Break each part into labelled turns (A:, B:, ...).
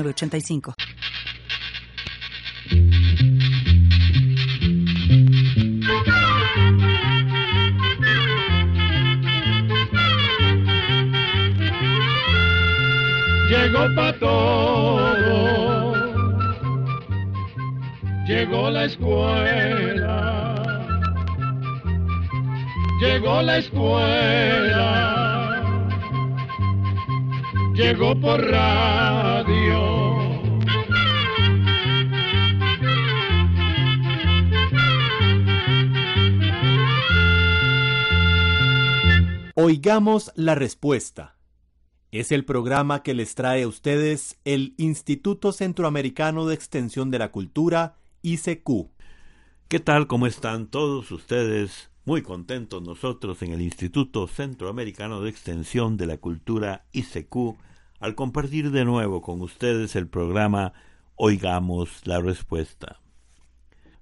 A: 85
B: Llegó pa' todo, llegó la escuela, llegó la escuela, llegó por radio.
C: Oigamos la respuesta. Es el programa que les trae a ustedes el Instituto Centroamericano de Extensión de la Cultura, ICQ.
D: ¿Qué tal? ¿Cómo están todos ustedes? Muy contentos nosotros en el Instituto Centroamericano de Extensión de la Cultura, ICQ, al compartir de nuevo con ustedes el programa Oigamos la Respuesta.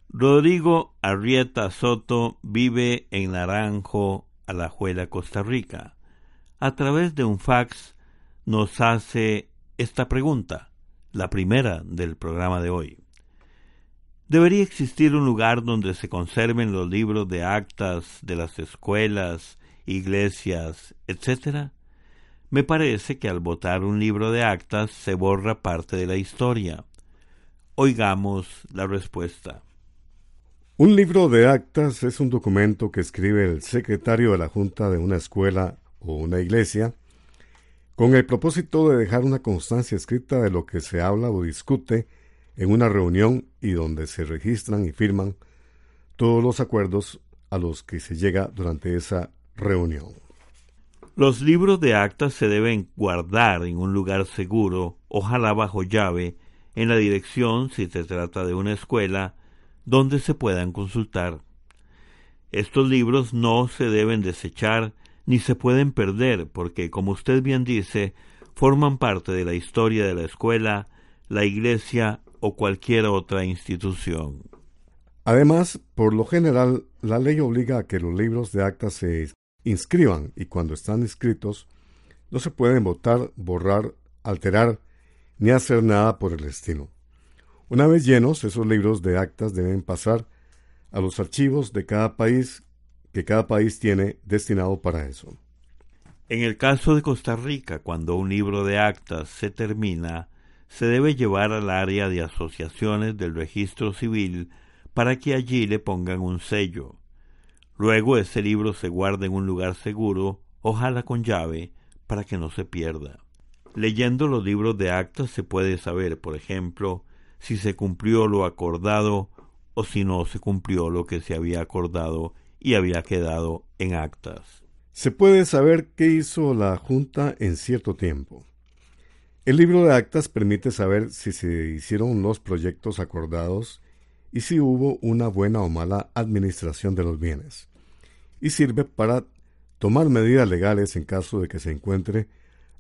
D: Rodrigo Arrieta Soto vive en Naranjo, Alajuela, Costa Rica. A través de un fax nos hace esta pregunta, la primera del programa de hoy. ¿Debería existir un lugar donde se conserven los libros de actas de las escuelas, iglesias, etc.? Me parece que al votar un libro de actas se borra parte de la historia. Oigamos la respuesta.
E: Un libro de actas es un documento que escribe el secretario de la Junta de una escuela o una iglesia con el propósito de dejar una constancia escrita de lo que se habla o discute en una reunión y donde se registran y firman todos los acuerdos a los que se llega durante esa reunión.
D: Los libros de actas se deben guardar en un lugar seguro, ojalá bajo llave, en la dirección, si se trata de una escuela, donde se puedan consultar. Estos libros no se deben desechar ni se pueden perder porque, como usted bien dice, forman parte de la historia de la escuela, la iglesia o cualquier otra institución.
E: Además, por lo general, la ley obliga a que los libros de actas se inscriban y cuando están inscritos no se pueden votar, borrar, alterar ni hacer nada por el estilo. Una vez llenos, esos libros de actas deben pasar a los archivos de cada país que cada país tiene destinado para eso.
D: En el caso de Costa Rica, cuando un libro de actas se termina, se debe llevar al área de asociaciones del registro civil para que allí le pongan un sello. Luego ese libro se guarda en un lugar seguro, ojalá con llave, para que no se pierda. Leyendo los libros de actas se puede saber, por ejemplo, si se cumplió lo acordado o si no se cumplió lo que se había acordado y había quedado en actas.
E: Se puede saber qué hizo la Junta en cierto tiempo. El libro de actas permite saber si se hicieron los proyectos acordados y si hubo una buena o mala administración de los bienes. Y sirve para tomar medidas legales en caso de que se encuentre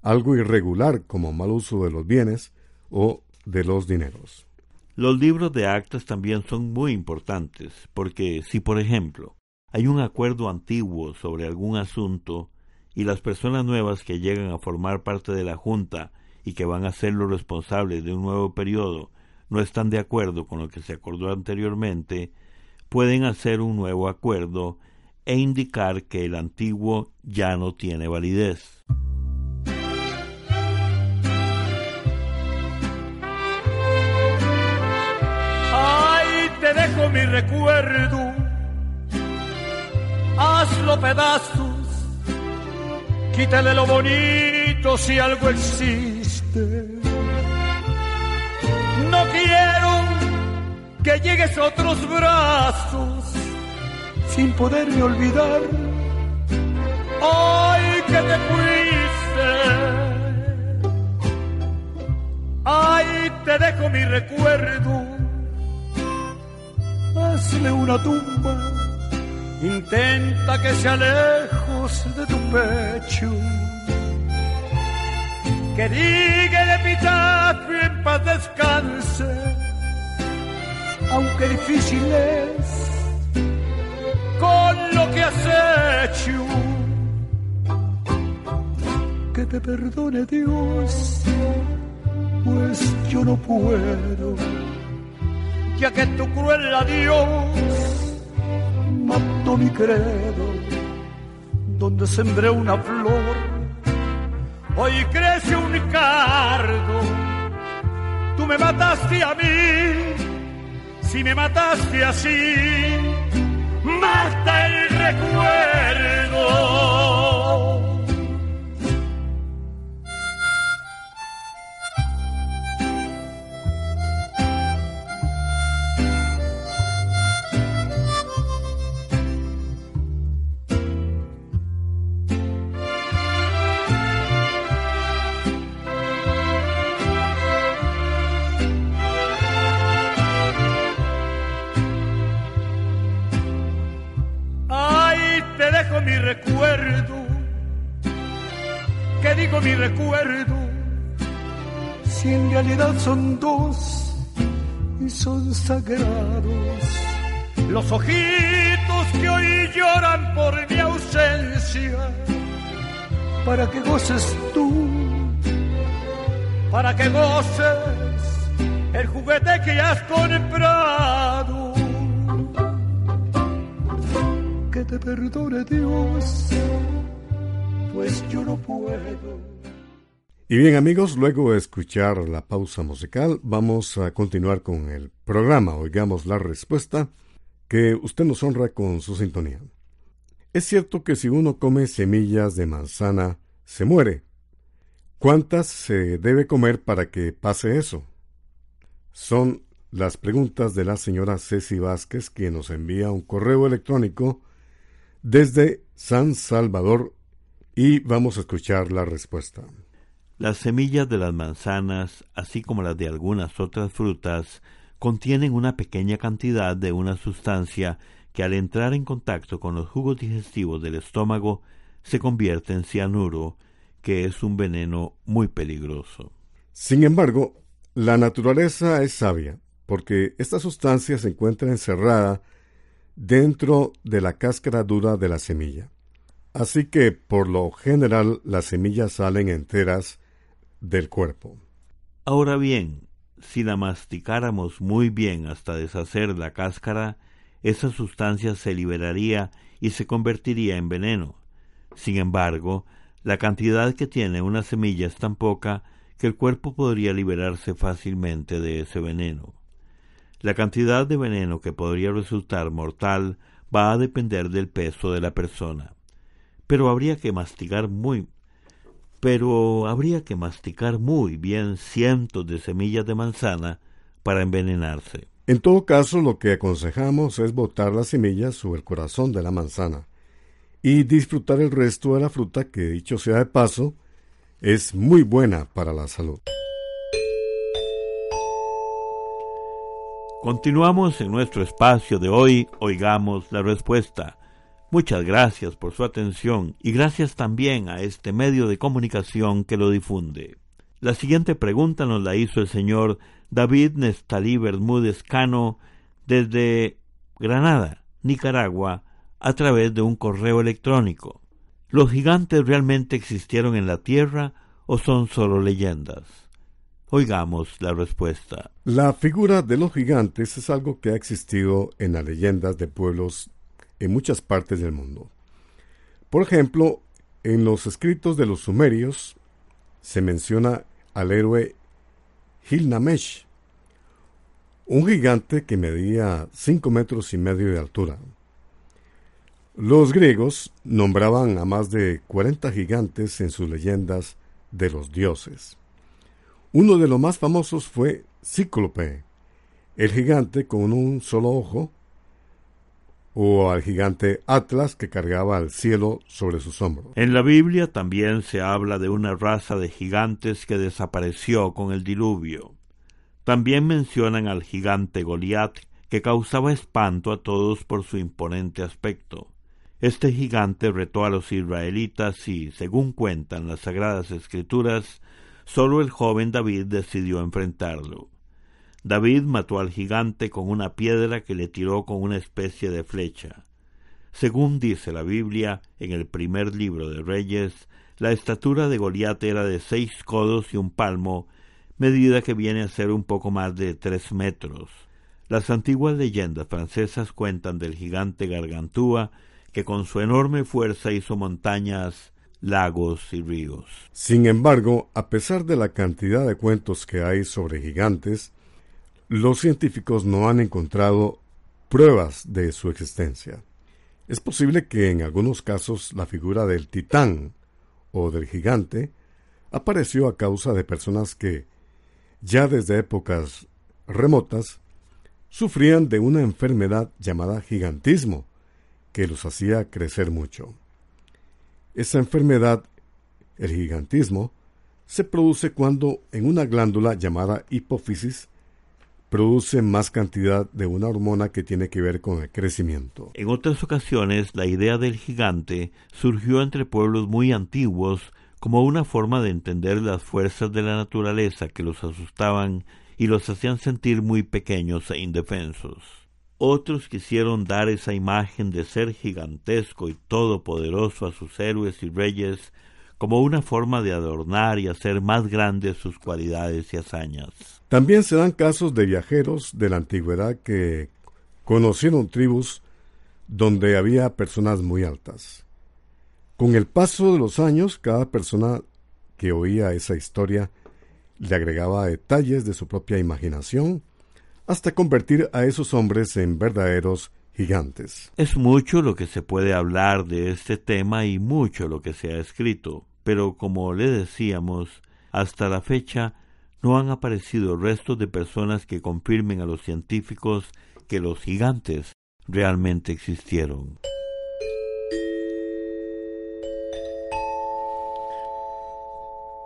E: algo irregular como mal uso de los bienes o de los dineros.
D: Los libros de actas también son muy importantes, porque si, por ejemplo, hay un acuerdo antiguo sobre algún asunto y las personas nuevas que llegan a formar parte de la Junta y que van a ser los responsables de un nuevo periodo no están de acuerdo con lo que se acordó anteriormente, pueden hacer un nuevo acuerdo e indicar que el antiguo ya no tiene validez.
B: dejo mi recuerdo, hazlo pedazos, quítale lo bonito si algo existe. No quiero que llegues a otros brazos sin poderme olvidar. Ay, que te fuiste. Ay, te dejo mi recuerdo. Hazle una tumba. Intenta que sea lejos de tu pecho. Que diga el epitafio en paz descanse. Aunque difícil es con lo que has hecho. Que te perdone Dios pues yo no puedo, ya que tu cruel adiós mató mi credo, donde sembré una flor, hoy crece un cardo, tú me mataste a mí, si me mataste así, mata el recuerdo. Que mi recuerdo, si en realidad son dos y son sagrados. Los ojitos que hoy lloran por mi ausencia, para que goces tú, para que goces el juguete que has comprado. Te perdone Dios, pues yo no puedo.
E: Y bien amigos, luego de escuchar la pausa musical, vamos a continuar con el programa. Oigamos la respuesta que usted nos honra con su sintonía. Es cierto que si uno come semillas de manzana, se muere. ¿Cuántas se debe comer para que pase eso? Son las preguntas de la señora Ceci Vázquez, quien nos envía un correo electrónico desde San Salvador y vamos a escuchar la respuesta.
D: Las semillas de las manzanas, así como las de algunas otras frutas, contienen una pequeña cantidad de una sustancia que al entrar en contacto con los jugos digestivos del estómago se convierte en cianuro, que es un veneno muy peligroso.
E: Sin embargo, la naturaleza es sabia, porque esta sustancia se encuentra encerrada dentro de la cáscara dura de la semilla. Así que, por lo general, las semillas salen enteras del cuerpo.
D: Ahora bien, si la masticáramos muy bien hasta deshacer la cáscara, esa sustancia se liberaría y se convertiría en veneno. Sin embargo, la cantidad que tiene una semilla es tan poca que el cuerpo podría liberarse fácilmente de ese veneno. La cantidad de veneno que podría resultar mortal va a depender del peso de la persona. Pero habría que masticar muy pero habría que masticar muy bien cientos de semillas de manzana para envenenarse.
E: En todo caso, lo que aconsejamos es botar las semillas sobre el corazón de la manzana y disfrutar el resto de la fruta que, dicho sea de paso, es muy buena para la salud.
D: Continuamos en nuestro espacio de hoy, oigamos la respuesta. Muchas gracias por su atención y gracias también a este medio de comunicación que lo difunde. La siguiente pregunta nos la hizo el señor David Nestalí Bermúdez Cano desde Granada, Nicaragua, a través de un correo electrónico. ¿Los gigantes realmente existieron en la Tierra o son solo leyendas? Oigamos la respuesta.
E: La figura de los gigantes es algo que ha existido en las leyendas de pueblos en muchas partes del mundo. Por ejemplo, en los escritos de los sumerios se menciona al héroe Gilgamesh, un gigante que medía cinco metros y medio de altura. Los griegos nombraban a más de cuarenta gigantes en sus leyendas de los dioses. Uno de los más famosos fue Cíclope, el gigante con un solo ojo, o al gigante Atlas que cargaba al cielo sobre sus hombros.
D: En la Biblia también se habla de una raza de gigantes que desapareció con el diluvio. También mencionan al gigante Goliat que causaba espanto a todos por su imponente aspecto. Este gigante retó a los israelitas y, según cuentan las sagradas escrituras, sólo el joven David decidió enfrentarlo. David mató al gigante con una piedra que le tiró con una especie de flecha. Según dice la Biblia, en el primer libro de Reyes, la estatura de Goliat era de seis codos y un palmo, medida que viene a ser un poco más de tres metros. Las antiguas leyendas francesas cuentan del gigante Gargantúa, que con su enorme fuerza hizo montañas, lagos y ríos.
E: Sin embargo, a pesar de la cantidad de cuentos que hay sobre gigantes, los científicos no han encontrado pruebas de su existencia. Es posible que en algunos casos la figura del titán o del gigante apareció a causa de personas que, ya desde épocas remotas, sufrían de una enfermedad llamada gigantismo, que los hacía crecer mucho. Esa enfermedad, el gigantismo, se produce cuando en una glándula llamada hipófisis produce más cantidad de una hormona que tiene que ver con el crecimiento.
D: En otras ocasiones, la idea del gigante surgió entre pueblos muy antiguos como una forma de entender las fuerzas de la naturaleza que los asustaban y los hacían sentir muy pequeños e indefensos. Otros quisieron dar esa imagen de ser gigantesco y todopoderoso a sus héroes y reyes como una forma de adornar y hacer más grandes sus cualidades y hazañas.
E: También se dan casos de viajeros de la antigüedad que conocieron tribus donde había personas muy altas. Con el paso de los años, cada persona que oía esa historia le agregaba detalles de su propia imaginación hasta convertir a esos hombres en verdaderos gigantes.
D: Es mucho lo que se puede hablar de este tema y mucho lo que se ha escrito, pero como le decíamos, hasta la fecha no han aparecido restos de personas que confirmen a los científicos que los gigantes realmente existieron.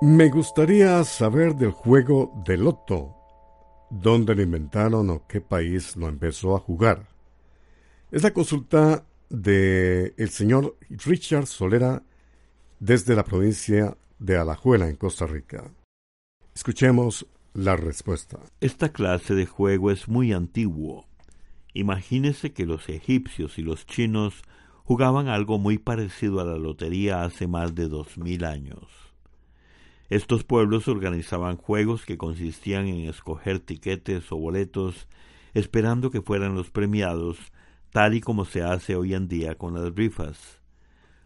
E: Me gustaría saber del juego de loto, dónde lo inventaron o qué país lo empezó a jugar. Es la consulta de el señor Richard Solera desde la provincia de Alajuela en Costa Rica. Escuchemos la respuesta.
D: Esta clase de juego es muy antiguo. Imagínese que los egipcios y los chinos jugaban algo muy parecido a la lotería hace más de dos mil años. Estos pueblos organizaban juegos que consistían en escoger tiquetes o boletos esperando que fueran los premiados, tal y como se hace hoy en día con las rifas.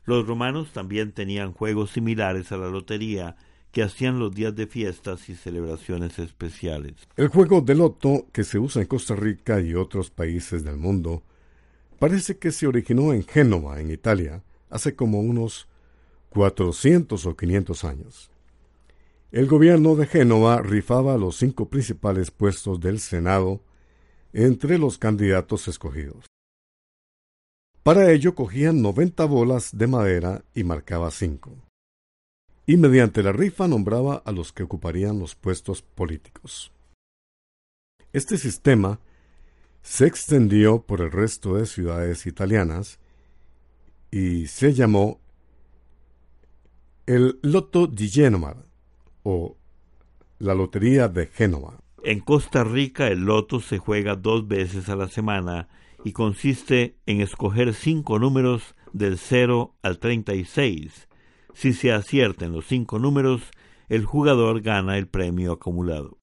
D: Los romanos también tenían juegos similares a la lotería, que hacían los días de fiestas y celebraciones especiales.
E: El juego de loto, que se usa en Costa Rica y otros países del mundo, parece que se originó en Génova, en Italia, hace como unos 400 o 500 años. El gobierno de Génova rifaba los cinco principales puestos del Senado entre los candidatos escogidos. Para ello cogían 90 bolas de madera y marcaba cinco y mediante la rifa nombraba a los que ocuparían los puestos políticos. Este sistema se extendió por el resto de ciudades italianas y se llamó el Lotto di Genova o la Lotería de Génova.
D: En Costa Rica el loto se juega dos veces a la semana y consiste en escoger cinco números del 0 al 36 si se aciertan los cinco números, el jugador gana el premio acumulado.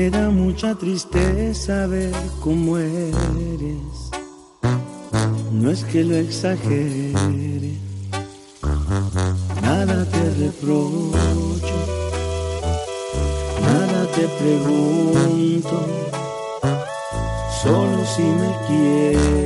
B: Me da mucha tristeza ver cómo eres no es que lo exagere, nada te reprocho, nada te pregunto,
F: solo si me quieres.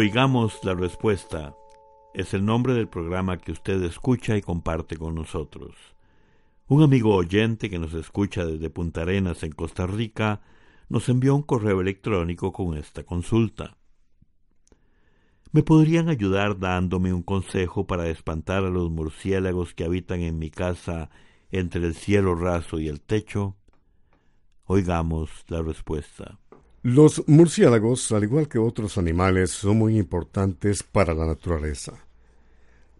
D: Oigamos la respuesta. Es el nombre del programa que usted escucha y comparte con nosotros. Un amigo oyente que nos escucha desde Punta Arenas, en Costa Rica, nos envió un correo electrónico con esta consulta. ¿Me podrían ayudar dándome un consejo para espantar a los murciélagos que habitan en mi casa entre el cielo raso y el techo? Oigamos la respuesta.
E: Los murciélagos, al igual que otros animales, son muy importantes para la naturaleza.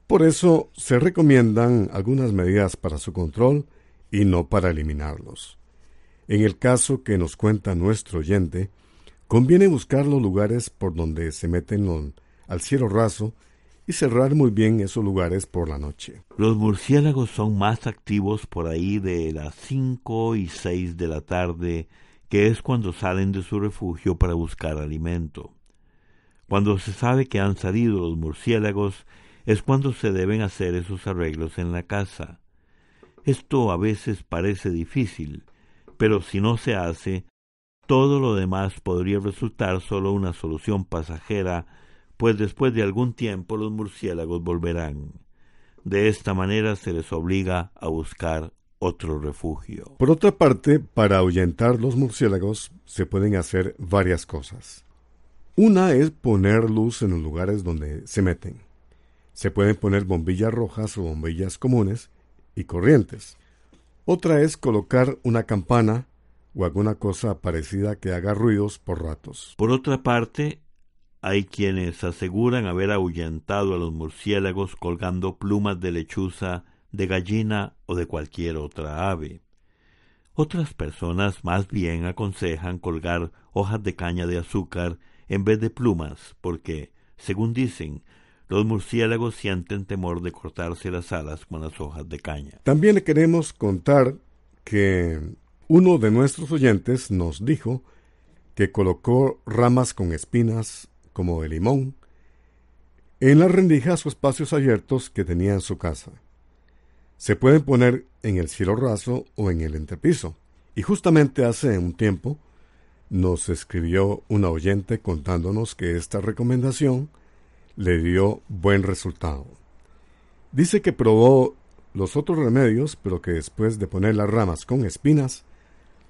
E: Por eso se recomiendan algunas medidas para su control y no para eliminarlos. En el caso que nos cuenta nuestro oyente, conviene buscar los lugares por donde se meten al cielo raso y cerrar muy bien esos lugares por la noche.
D: Los murciélagos son más activos por ahí de las cinco y seis de la tarde que es cuando salen de su refugio para buscar alimento. Cuando se sabe que han salido los murciélagos, es cuando se deben hacer esos arreglos en la casa. Esto a veces parece difícil, pero si no se hace, todo lo demás podría resultar solo una solución pasajera, pues después de algún tiempo los murciélagos volverán. De esta manera se les obliga a buscar otro refugio.
E: Por otra parte, para ahuyentar los murciélagos se pueden hacer varias cosas. Una es poner luz en los lugares donde se meten. Se pueden poner bombillas rojas o bombillas comunes y corrientes. Otra es colocar una campana o alguna cosa parecida que haga ruidos por ratos.
D: Por otra parte, hay quienes aseguran haber ahuyentado a los murciélagos colgando plumas de lechuza de gallina o de cualquier otra ave. Otras personas más bien aconsejan colgar hojas de caña de azúcar en vez de plumas, porque, según dicen, los murciélagos sienten temor de cortarse las alas con las hojas de caña.
E: También le queremos contar que uno de nuestros oyentes nos dijo que colocó ramas con espinas como de limón en las rendijas o espacios abiertos que tenía en su casa. Se pueden poner en el cielo raso o en el entrepiso. Y justamente hace un tiempo nos escribió una oyente contándonos que esta recomendación le dio buen resultado. Dice que probó los otros remedios, pero que después de poner las ramas con espinas,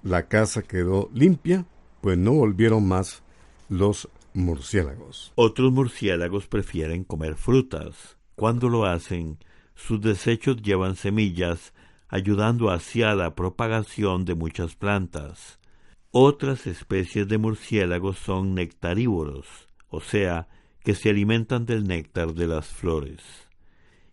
E: la casa quedó limpia, pues no volvieron más los murciélagos.
D: Otros murciélagos prefieren comer frutas. Cuando lo hacen, sus desechos llevan semillas, ayudando hacia la propagación de muchas plantas. Otras especies de murciélagos son nectarívoros, o sea, que se alimentan del néctar de las flores.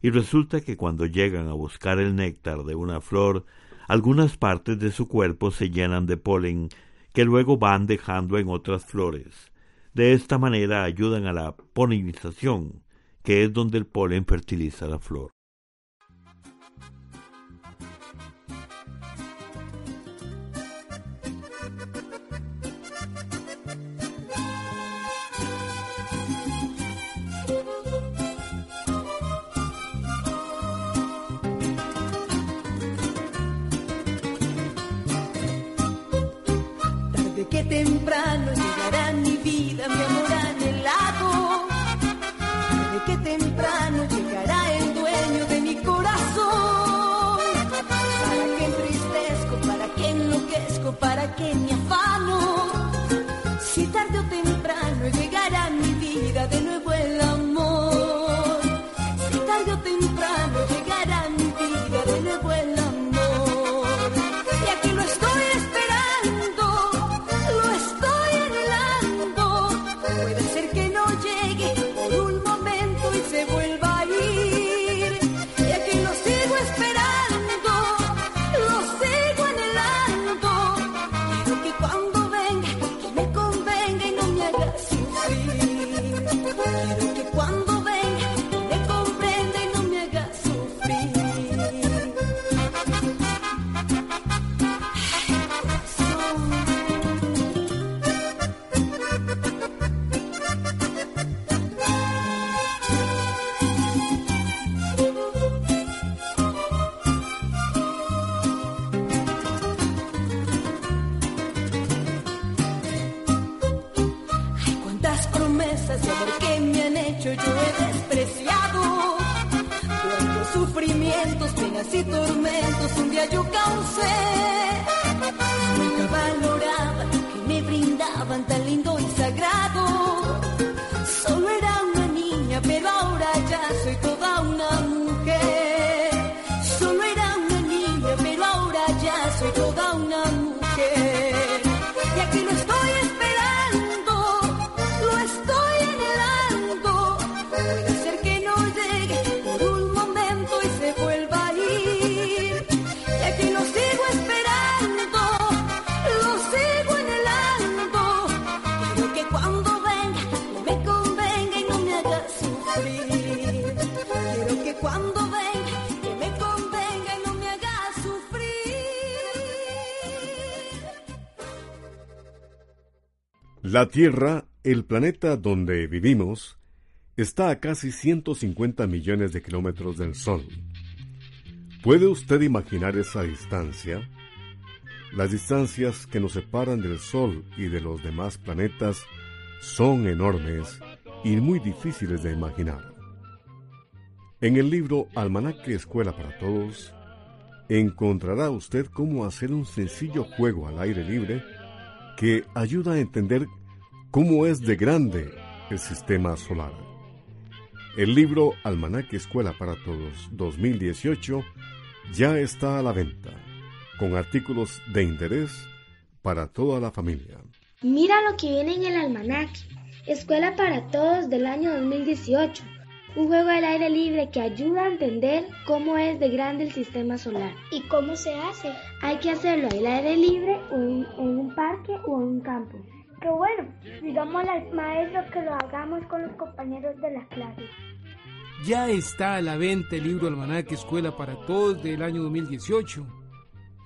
D: Y resulta que cuando llegan a buscar el néctar de una flor, algunas partes de su cuerpo se llenan de polen que luego van dejando en otras flores,
G: De esta manera ayudan a la polinización, que es donde el polen fertiliza la flor. give me a tristeza, sé por qué me han hecho, yo he despreciado. Cuántos sufrimientos, penas y tormentos un día yo causé. Nunca valoraba lo que me brindaban tan lindo y sagrado.
E: La Tierra, el planeta donde vivimos, está a casi 150 millones de kilómetros del Sol. ¿Puede usted imaginar esa distancia? Las distancias que nos separan del Sol y de los demás planetas son enormes y muy difíciles de imaginar. En el libro Almanaque Escuela para Todos, encontrará usted cómo hacer un sencillo juego al aire libre que ayuda a entender cómo es de grande el sistema solar. El libro Almanaque Escuela para Todos 2018 ya está a la venta, con artículos de interés para toda la familia.
H: Mira lo que viene en el almanaque. Escuela para Todos del año 2018 un juego al aire libre que ayuda a entender cómo es de grande el sistema solar.
I: ¿Y cómo se hace?
H: Hay que hacerlo al aire libre o en, un parque o en un campo.
I: Qué bueno, digamos al maestro que lo hagamos con los compañeros de la clase.
J: Ya está a la venta el libro Almanaque Escuela para Todos del año 2018.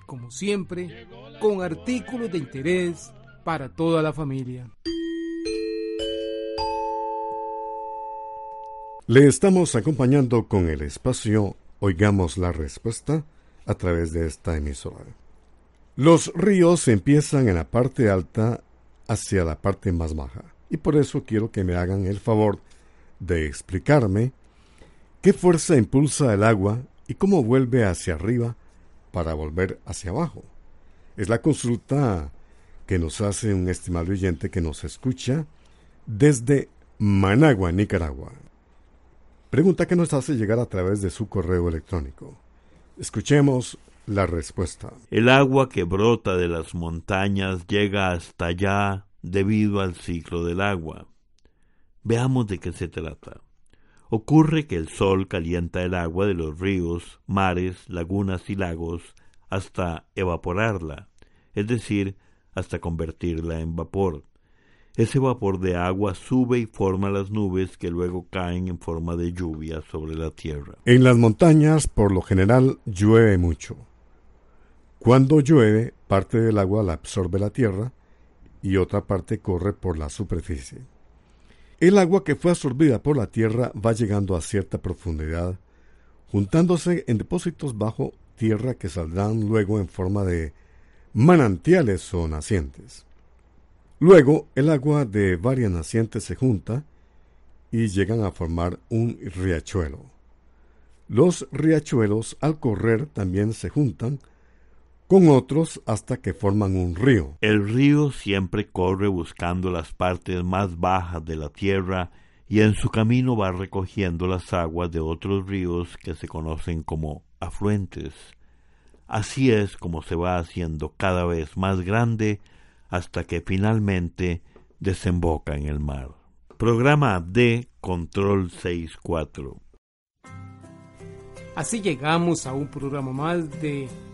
J: Como siempre, con artículos de interés para toda la familia.
E: Le estamos acompañando con el espacio Oigamos la Respuesta a través de esta emisora. Los ríos empiezan en la parte alta hacia la parte más baja y por eso quiero que me hagan el favor de explicarme qué fuerza impulsa el agua y cómo vuelve hacia arriba para volver hacia abajo. Es la consulta que nos hace un estimado oyente que nos escucha desde Managua, Nicaragua. Pregunta que nos hace llegar a través de su correo electrónico. Escuchemos la respuesta.
G: El agua que brota de las montañas llega hasta allá debido al ciclo del agua. Veamos de qué se trata. Ocurre que el sol calienta el agua de los ríos, mares, lagunas y lagos hasta evaporarla, es decir, hasta convertirla en vapor.
D: ese vapor de agua sube y forma las nubes que luego caen en forma de lluvia sobre la tierra.
E: En las montañas, por lo general, llueve mucho. Cuando llueve, parte del agua la absorbe la tierra y otra parte corre por la superficie. El agua que fue absorbida por la tierra va llegando a cierta profundidad, juntándose en depósitos bajo tierra que saldrán luego en forma de manantiales o nacientes. Luego, el agua de varias nacientes se junta y llegan a formar un riachuelo. Los riachuelos al correr también se juntan con otros hasta que forman un río.
D: El río siempre corre buscando las partes más bajas de la tierra y en su camino va recogiendo las aguas de otros ríos que se conocen como afluentes. Así es como se va haciendo cada vez más grande hasta que finalmente desemboca en el mar. Programa D Control 64.
J: Así llegamos a un programa más de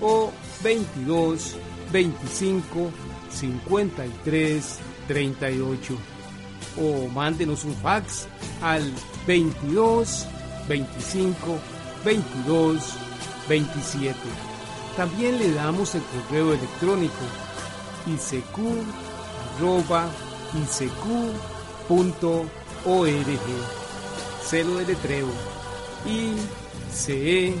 J: o 22 25 53 38 o mándenos un fax al 22 25 22 27. También le damos el correo electrónico isq.org. Celo de letreo icecu